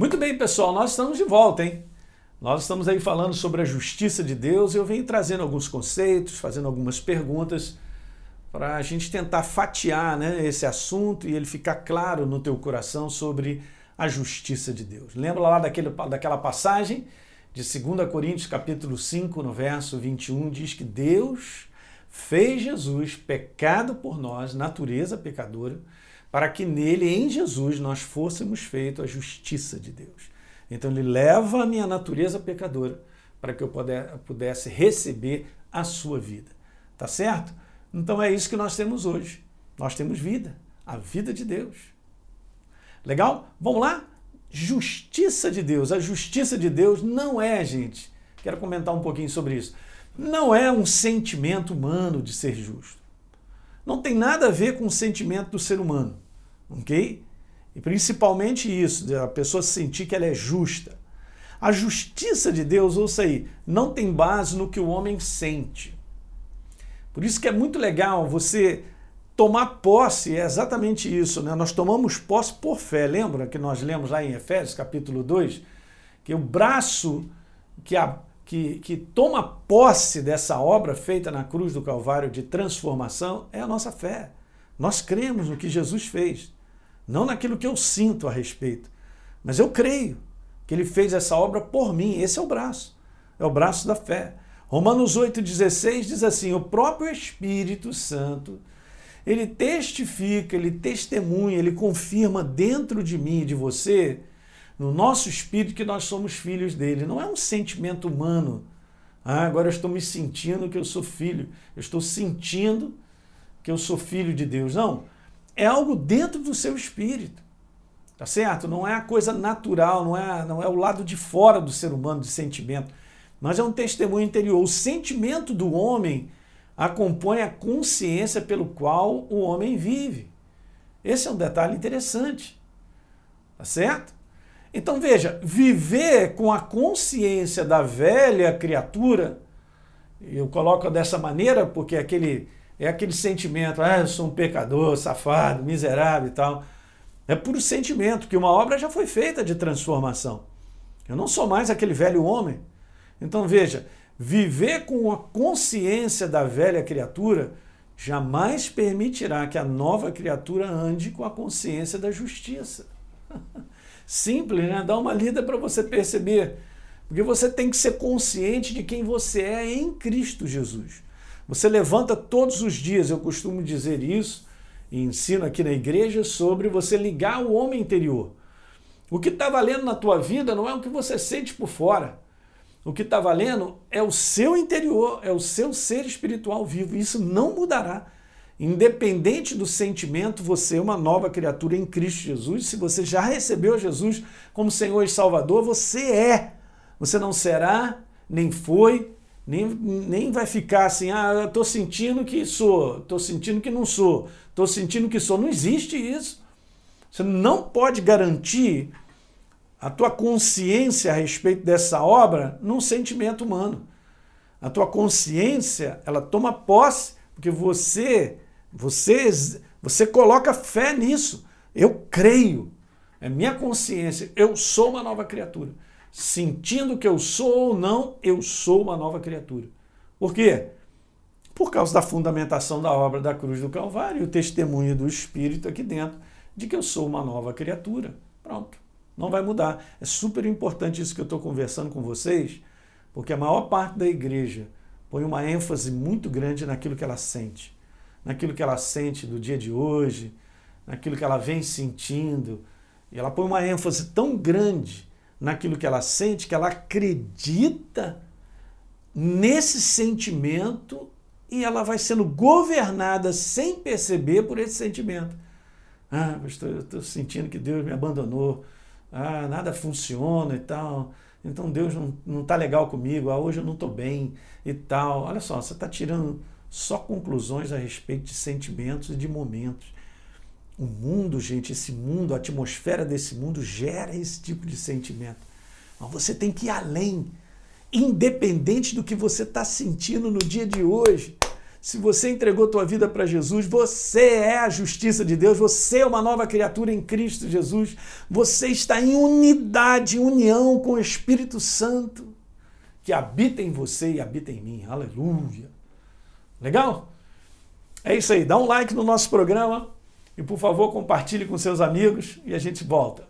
Muito bem, pessoal, nós estamos de volta, hein? Nós estamos aí falando sobre a justiça de Deus e eu venho trazendo alguns conceitos, fazendo algumas perguntas para a gente tentar fatiar né, esse assunto e ele ficar claro no teu coração sobre a justiça de Deus. Lembra lá daquele, daquela passagem de 2 Coríntios capítulo 5, no verso 21, diz que Deus fez Jesus pecado por nós, natureza pecadora, para que nele, em Jesus, nós fôssemos feitos a justiça de Deus. Então ele leva a minha natureza pecadora para que eu pudesse receber a sua vida. Tá certo? Então é isso que nós temos hoje. Nós temos vida, a vida de Deus. Legal? Vamos lá? Justiça de Deus. A justiça de Deus não é, gente. Quero comentar um pouquinho sobre isso. Não é um sentimento humano de ser justo. Não tem nada a ver com o sentimento do ser humano, ok? E principalmente isso, a pessoa sentir que ela é justa. A justiça de Deus, ouça aí, não tem base no que o homem sente. Por isso que é muito legal você tomar posse, é exatamente isso, né? Nós tomamos posse por fé. Lembra que nós lemos lá em Efésios, capítulo 2, que o braço que, a, que, que toma posse dessa obra feita na cruz do Calvário de transformação é a nossa fé. Nós cremos no que Jesus fez não naquilo que eu sinto a respeito, mas eu creio que ele fez essa obra por mim. Esse é o braço, é o braço da fé. Romanos 8,16 diz assim: o próprio Espírito Santo, ele testifica, ele testemunha, ele confirma dentro de mim e de você, no nosso espírito, que nós somos filhos dele. Não é um sentimento humano. Ah, agora eu estou me sentindo que eu sou filho. Eu estou sentindo que eu sou filho de Deus. Não é algo dentro do seu espírito. Tá certo? Não é a coisa natural, não é, não é o lado de fora do ser humano de sentimento, mas é um testemunho interior. O sentimento do homem acompanha a consciência pelo qual o homem vive. Esse é um detalhe interessante. Tá certo? Então veja, viver com a consciência da velha criatura, eu coloco dessa maneira porque aquele é aquele sentimento, ah, eu sou um pecador, safado, miserável e tal. É puro sentimento, que uma obra já foi feita de transformação. Eu não sou mais aquele velho homem. Então veja, viver com a consciência da velha criatura jamais permitirá que a nova criatura ande com a consciência da justiça. Simples, né? Dá uma lida para você perceber. Porque você tem que ser consciente de quem você é em Cristo Jesus. Você levanta todos os dias, eu costumo dizer isso, e ensino aqui na igreja, sobre você ligar o homem interior. O que está valendo na tua vida não é o que você sente por fora. O que está valendo é o seu interior, é o seu ser espiritual vivo. Isso não mudará. Independente do sentimento, você é uma nova criatura em Cristo Jesus. Se você já recebeu Jesus como Senhor e Salvador, você é. Você não será, nem foi, nem, nem vai ficar assim, ah, eu estou sentindo que sou, estou sentindo que não sou, estou sentindo que sou. Não existe isso. Você não pode garantir a tua consciência a respeito dessa obra num sentimento humano. A tua consciência, ela toma posse porque você, você, você coloca fé nisso. Eu creio. É minha consciência. Eu sou uma nova criatura sentindo que eu sou ou não, eu sou uma nova criatura. Por quê? Por causa da fundamentação da obra da cruz do Calvário e o testemunho do Espírito aqui dentro de que eu sou uma nova criatura. Pronto. Não vai mudar. É super importante isso que eu estou conversando com vocês, porque a maior parte da igreja põe uma ênfase muito grande naquilo que ela sente. Naquilo que ela sente do dia de hoje, naquilo que ela vem sentindo. E ela põe uma ênfase tão grande naquilo que ela sente, que ela acredita nesse sentimento e ela vai sendo governada sem perceber por esse sentimento. Ah, pastor, eu estou sentindo que Deus me abandonou. Ah, nada funciona e tal. Então Deus não está legal comigo. Ah, hoje eu não estou bem e tal. Olha só, você está tirando só conclusões a respeito de sentimentos e de momentos. O mundo, gente, esse mundo, a atmosfera desse mundo gera esse tipo de sentimento. Mas você tem que ir além. Independente do que você está sentindo no dia de hoje, Se você entregou tua vida para Jesus, você é a justiça de Deus, você é uma nova criatura em Cristo Jesus, você está em unidade, união com o Espírito Santo, que habita em você e habita em mim. Aleluia. Legal? É isso aí, dá um like no nosso programa e por favor compartilhe com seus amigos e a gente volta.